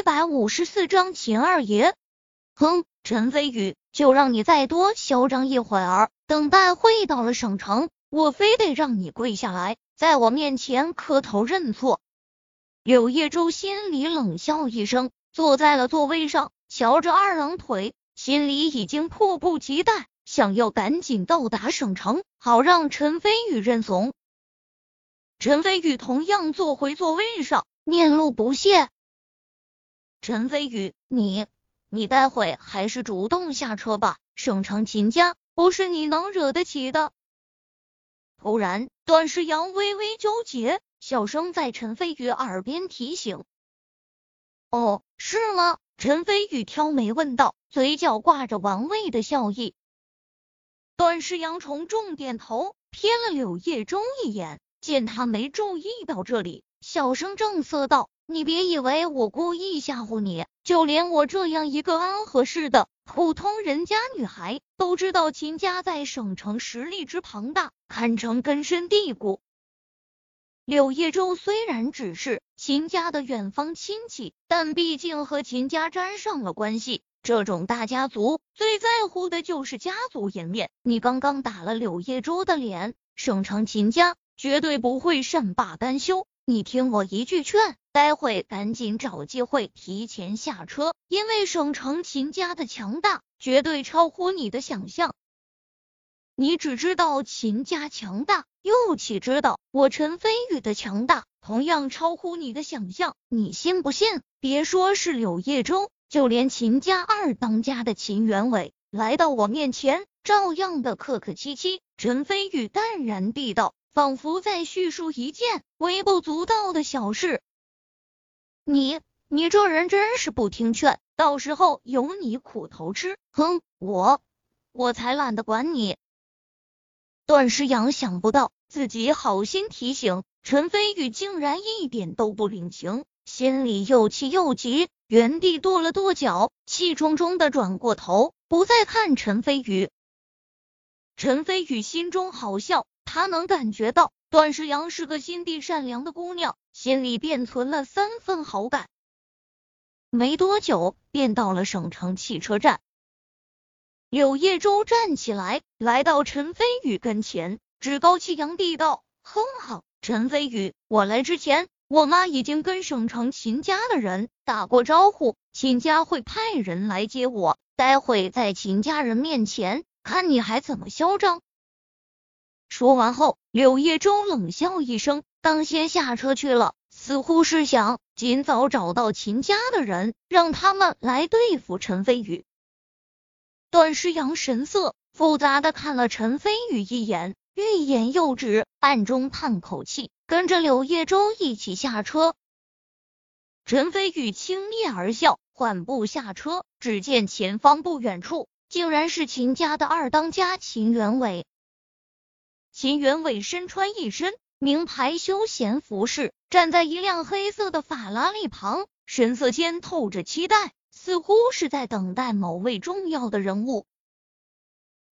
一百五十四章秦二爷。哼，陈飞宇，就让你再多嚣张一会儿，等待会到了省城，我非得让你跪下来，在我面前磕头认错。柳叶舟心里冷笑一声，坐在了座位上，翘着二郎腿，心里已经迫不及待，想要赶紧到达省城，好让陈飞宇认怂。陈飞宇同样坐回座位上，面露不屑。陈飞宇，你。你待会还是主动下车吧，省城秦家不是你能惹得起的。突然，段世阳微微纠结，小声在陈飞宇耳边提醒：“哦，是吗？”陈飞宇挑眉问道，嘴角挂着玩味的笑意。段世阳重重点头，瞥了柳叶中一眼，见他没注意到这里，小声正色道。你别以为我故意吓唬你，就连我这样一个安和市的普通人家女孩，都知道秦家在省城实力之庞大，堪称根深蒂固。柳叶舟虽然只是秦家的远方亲戚，但毕竟和秦家沾上了关系。这种大家族最在乎的就是家族颜面。你刚刚打了柳叶舟的脸，省城秦家绝对不会善罢甘休。你听我一句劝。待会赶紧找机会提前下车，因为省城秦家的强大绝对超乎你的想象。你只知道秦家强大，又岂知道我陈飞宇的强大同样超乎你的想象？你信不信？别说是柳叶舟，就连秦家二当家的秦元伟来到我面前，照样的客客气气。陈飞宇淡然地道，仿佛在叙述一件微不足道的小事。你你这人真是不听劝，到时候有你苦头吃。哼，我我才懒得管你。段诗阳想不到自己好心提醒陈飞宇，竟然一点都不领情，心里又气又急，原地跺了跺脚，气冲冲的转过头，不再看陈飞宇。陈飞宇心中好笑，他能感觉到段诗阳是个心地善良的姑娘。心里便存了三分好感。没多久，便到了省城汽车站。柳叶舟站起来，来到陈飞宇跟前，趾高气扬地道：“哼哼，陈飞宇，我来之前，我妈已经跟省城秦家的人打过招呼，秦家会派人来接我。待会在秦家人面前，看你还怎么嚣张。”说完后，柳叶舟冷笑一声。当先下车去了，似乎是想尽早找到秦家的人，让他们来对付陈飞宇。段诗阳神色复杂的看了陈飞宇一眼，欲言又止，暗中叹口气，跟着柳叶舟一起下车。陈飞宇轻蔑而笑，缓步下车，只见前方不远处，竟然是秦家的二当家秦元伟。秦元伟身穿一身。名牌休闲服饰，站在一辆黑色的法拉利旁，神色间透着期待，似乎是在等待某位重要的人物。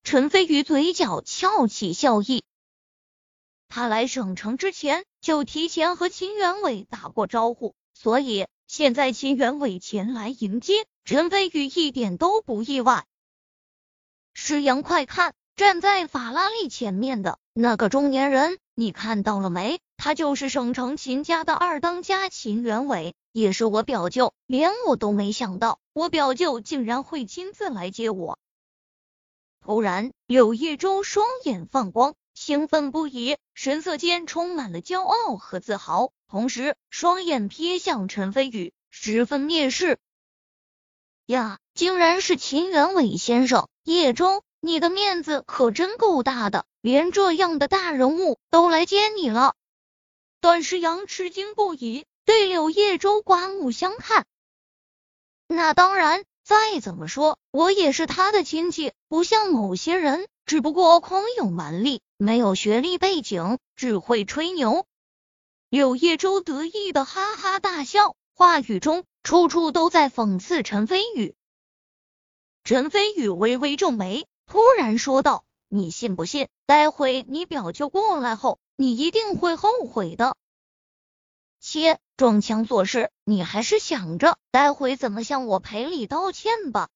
陈飞宇嘴角翘起笑意，他来省城之前就提前和秦元伟打过招呼，所以现在秦元伟前来迎接陈飞宇一点都不意外。师阳，快看，站在法拉利前面的那个中年人。你看到了没？他就是省城秦家的二当家秦元伟，也是我表舅。连我都没想到，我表舅竟然会亲自来接我。突然，柳叶舟双眼放光，兴奋不已，神色间充满了骄傲和自豪，同时双眼瞥向陈飞宇，十分蔑视。呀，竟然是秦元伟先生，叶舟。你的面子可真够大的，连这样的大人物都来接你了。段诗阳吃惊不已，对柳叶舟刮目相看。那当然，再怎么说，我也是他的亲戚，不像某些人，只不过空有蛮力，没有学历背景，只会吹牛。柳叶舟得意的哈哈大笑，话语中处处都在讽刺陈飞宇。陈飞宇微微皱眉。突然说道：“你信不信？待会你表舅过来后，你一定会后悔的。”切，装腔作势，你还是想着待会怎么向我赔礼道歉吧。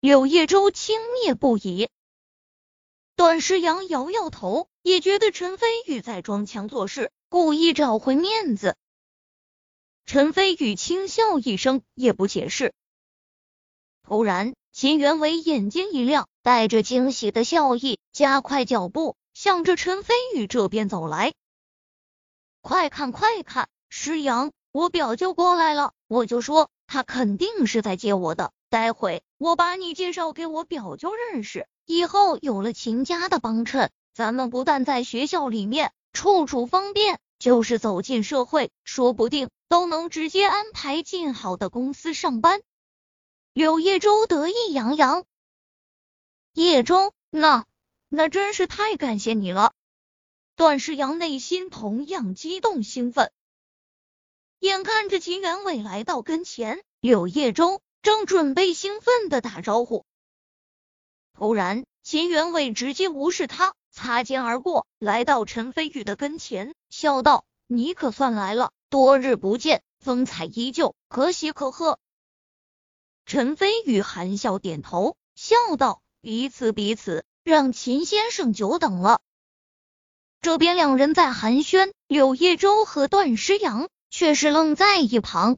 柳叶舟轻蔑不已。段诗阳摇摇头，也觉得陈飞宇在装腔作势，故意找回面子。陈飞宇轻笑一声，也不解释。突然，秦元伟眼睛一亮，带着惊喜的笑意，加快脚步，向着陈飞宇这边走来。快看快看，诗阳，我表舅过来了！我就说他肯定是在接我的，待会我把你介绍给我表舅认识。以后有了秦家的帮衬，咱们不但在学校里面处处方便，就是走进社会，说不定都能直接安排进好的公司上班。柳叶舟得意洋洋，叶舟，那那真是太感谢你了。段世阳内心同样激动兴奋，眼看着秦元伟来到跟前，柳叶舟正准备兴奋的打招呼。突然，秦元伟直接无视他，擦肩而过，来到陈飞宇的跟前，笑道：“你可算来了，多日不见，风采依旧，可喜可贺。”陈飞宇含笑点头，笑道：“彼此彼此，让秦先生久等了。”这边两人在寒暄，柳叶舟和段诗阳却是愣在一旁。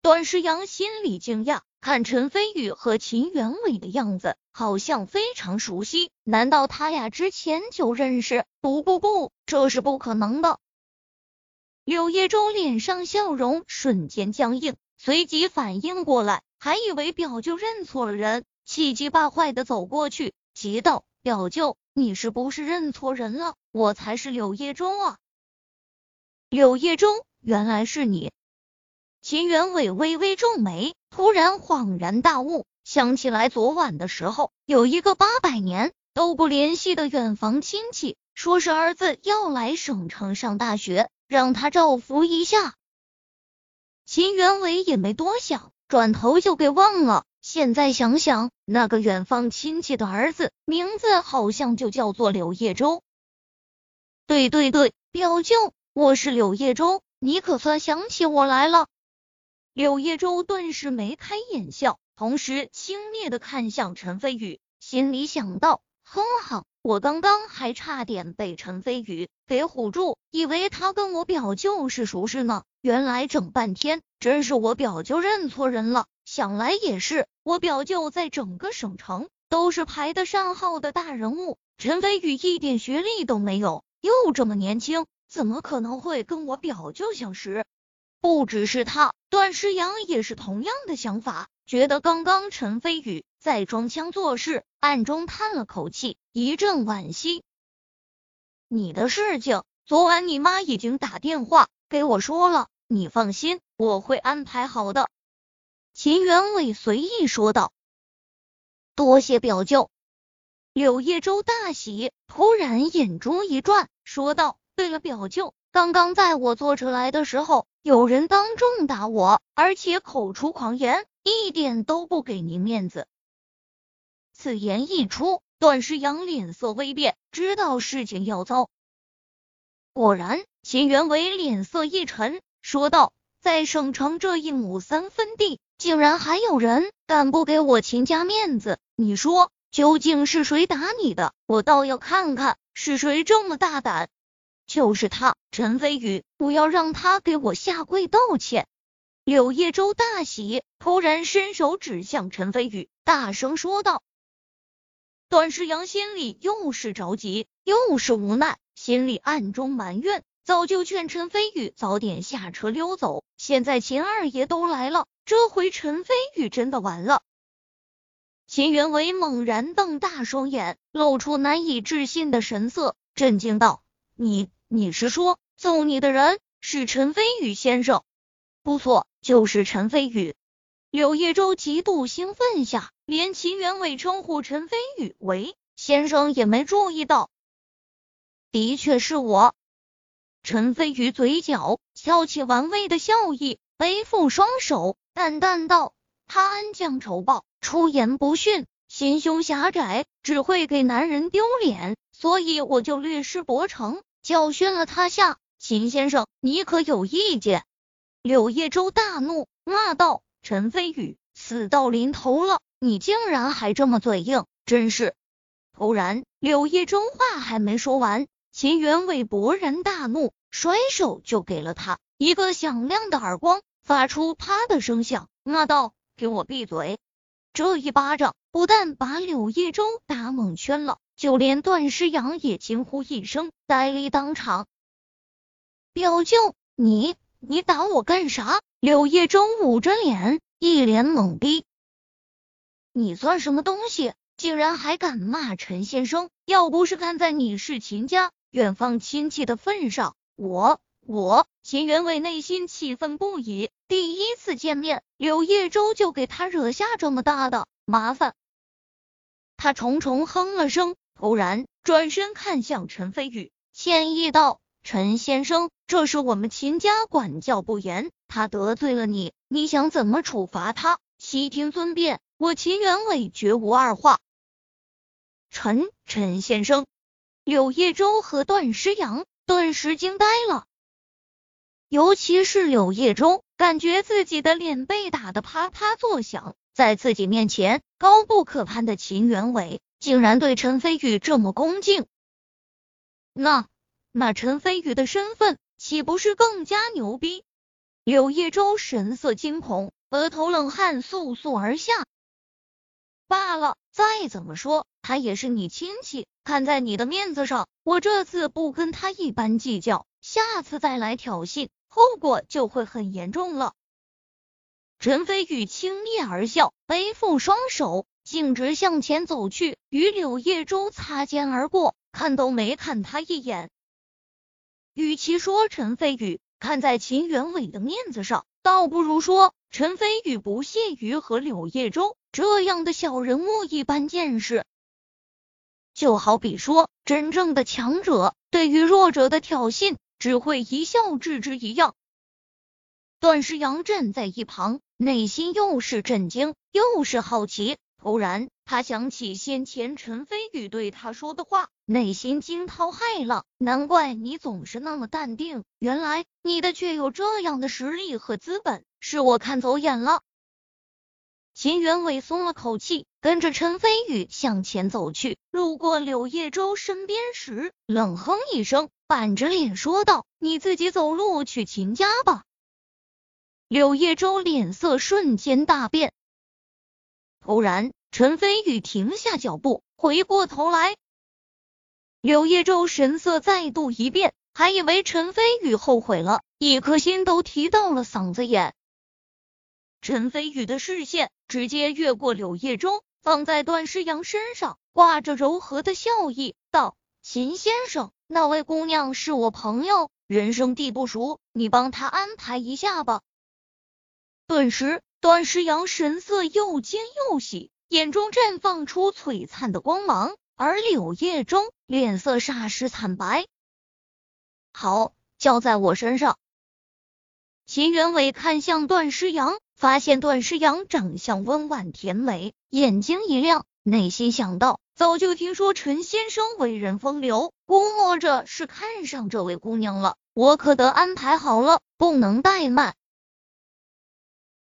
段诗阳心里惊讶。看陈飞宇和秦元伟的样子，好像非常熟悉。难道他俩之前就认识？不不不，这是不可能的。柳叶舟脸上笑容瞬间僵硬，随即反应过来，还以为表舅认错了人，气急败坏的走过去，急道：“表舅，你是不是认错人了？我才是柳叶舟啊！”柳叶舟，原来是你。秦元伟微微皱眉。突然恍然大悟，想起来昨晚的时候，有一个八百年都不联系的远房亲戚，说是儿子要来省城上大学，让他照拂一下。秦元伟也没多想，转头就给忘了。现在想想，那个远方亲戚的儿子名字好像就叫做柳叶舟。对对对，表舅，我是柳叶舟，你可算想起我来了。柳叶舟顿时眉开眼笑，同时轻蔑的看向陈飞宇，心里想到：哼哼，我刚刚还差点被陈飞宇给唬住，以为他跟我表舅是熟识呢，原来整半天真是我表舅认错人了。想来也是，我表舅在整个省城都是排得上号的大人物，陈飞宇一点学历都没有，又这么年轻，怎么可能会跟我表舅相识？不只是他，段诗阳也是同样的想法，觉得刚刚陈飞宇在装腔作势，暗中叹了口气，一阵惋惜。你的事情，昨晚你妈已经打电话给我说了，你放心，我会安排好的。秦元伟随意说道。多谢表舅。柳叶舟大喜，突然眼珠一转，说道：“对了，表舅。”刚刚在我坐车来的时候，有人当众打我，而且口出狂言，一点都不给您面子。此言一出，段诗阳脸色微变，知道事情要糟。果然，秦元伟脸色一沉，说道：“在省城这一亩三分地，竟然还有人敢不给我秦家面子？你说，究竟是谁打你的？我倒要看看是谁这么大胆。”就是他，陈飞宇，我要让他给我下跪道歉。柳叶舟大喜，突然伸手指向陈飞宇，大声说道：“段世阳心里又是着急又是无奈，心里暗中埋怨，早就劝陈飞宇早点下车溜走。现在秦二爷都来了，这回陈飞宇真的完了。”秦元伟猛然瞪大双眼，露出难以置信的神色，震惊道：“你。”你是说揍你的人是陈飞宇先生？不错，就是陈飞宇。柳叶舟极度兴奋下，连秦元伟称呼陈飞宇为先生也没注意到。的确是我。陈飞宇嘴角翘起玩味的笑意，背负双手，淡淡道：“他恩将仇报，出言不逊，心胸狭窄，只会给男人丢脸，所以我就略施薄惩。”教训了他下，秦先生，你可有意见？柳叶舟大怒，骂道：“陈飞宇，死到临头了，你竟然还这么嘴硬，真是！”突然，柳叶舟话还没说完，秦元伟勃然大怒，甩手就给了他一个响亮的耳光，发出啪的声响，骂道：“给我闭嘴！”这一巴掌不但把柳叶舟打蒙圈了，就连段诗阳也惊呼一声，呆立当场。表舅，你你打我干啥？柳叶舟捂着脸，一脸懵逼。你算什么东西？竟然还敢骂陈先生！要不是看在你是秦家远方亲戚的份上，我我秦元伟内心气愤不已。第一次见面，柳叶舟就给他惹下这么大的麻烦。他重重哼了声，突然转身看向陈飞宇，歉意道：“陈先生，这是我们秦家管教不严，他得罪了你，你想怎么处罚他？悉听尊便。我秦元伟绝无二话。”陈陈先生，柳叶舟和段诗阳顿时惊呆了，尤其是柳叶舟，感觉自己的脸被打得啪啪作响，在自己面前高不可攀的秦元伟，竟然对陈飞宇这么恭敬，那那陈飞宇的身份岂不是更加牛逼？柳叶舟神色惊恐，额头冷汗簌簌而下。罢了，再怎么说。他也是你亲戚，看在你的面子上，我这次不跟他一般计较，下次再来挑衅，后果就会很严重了。陈飞宇轻蔑而笑，背负双手，径直向前走去，与柳叶舟擦肩而过，看都没看他一眼。与其说陈飞宇看在秦元伟的面子上，倒不如说陈飞宇不屑于和柳叶舟这样的小人物一般见识。就好比说，真正的强者对于弱者的挑衅，只会一笑置之一样。段诗阳站在一旁，内心又是震惊又是好奇。突然，他想起先前陈飞宇对他说的话，内心惊涛骇浪。难怪你总是那么淡定，原来你的确有这样的实力和资本，是我看走眼了。秦元伟松了口气，跟着陈飞宇向前走去。路过柳叶舟身边时，冷哼一声，板着脸说道：“你自己走路去秦家吧。”柳叶舟脸色瞬间大变。突然，陈飞宇停下脚步，回过头来。柳叶舟神色再度一变，还以为陈飞宇后悔了，一颗心都提到了嗓子眼。陈飞宇的视线直接越过柳叶舟，放在段诗阳身上，挂着柔和的笑意，道：“秦先生，那位姑娘是我朋友，人生地不熟，你帮她安排一下吧。”顿时，段诗阳神色又惊又喜，眼中绽放出璀璨的光芒，而柳叶中脸色霎时惨白。好，交在我身上。秦元伟看向段诗阳。发现段诗阳长相温婉甜美，眼睛一亮，内心想到：早就听说陈先生为人风流，估摸着是看上这位姑娘了，我可得安排好了，不能怠慢。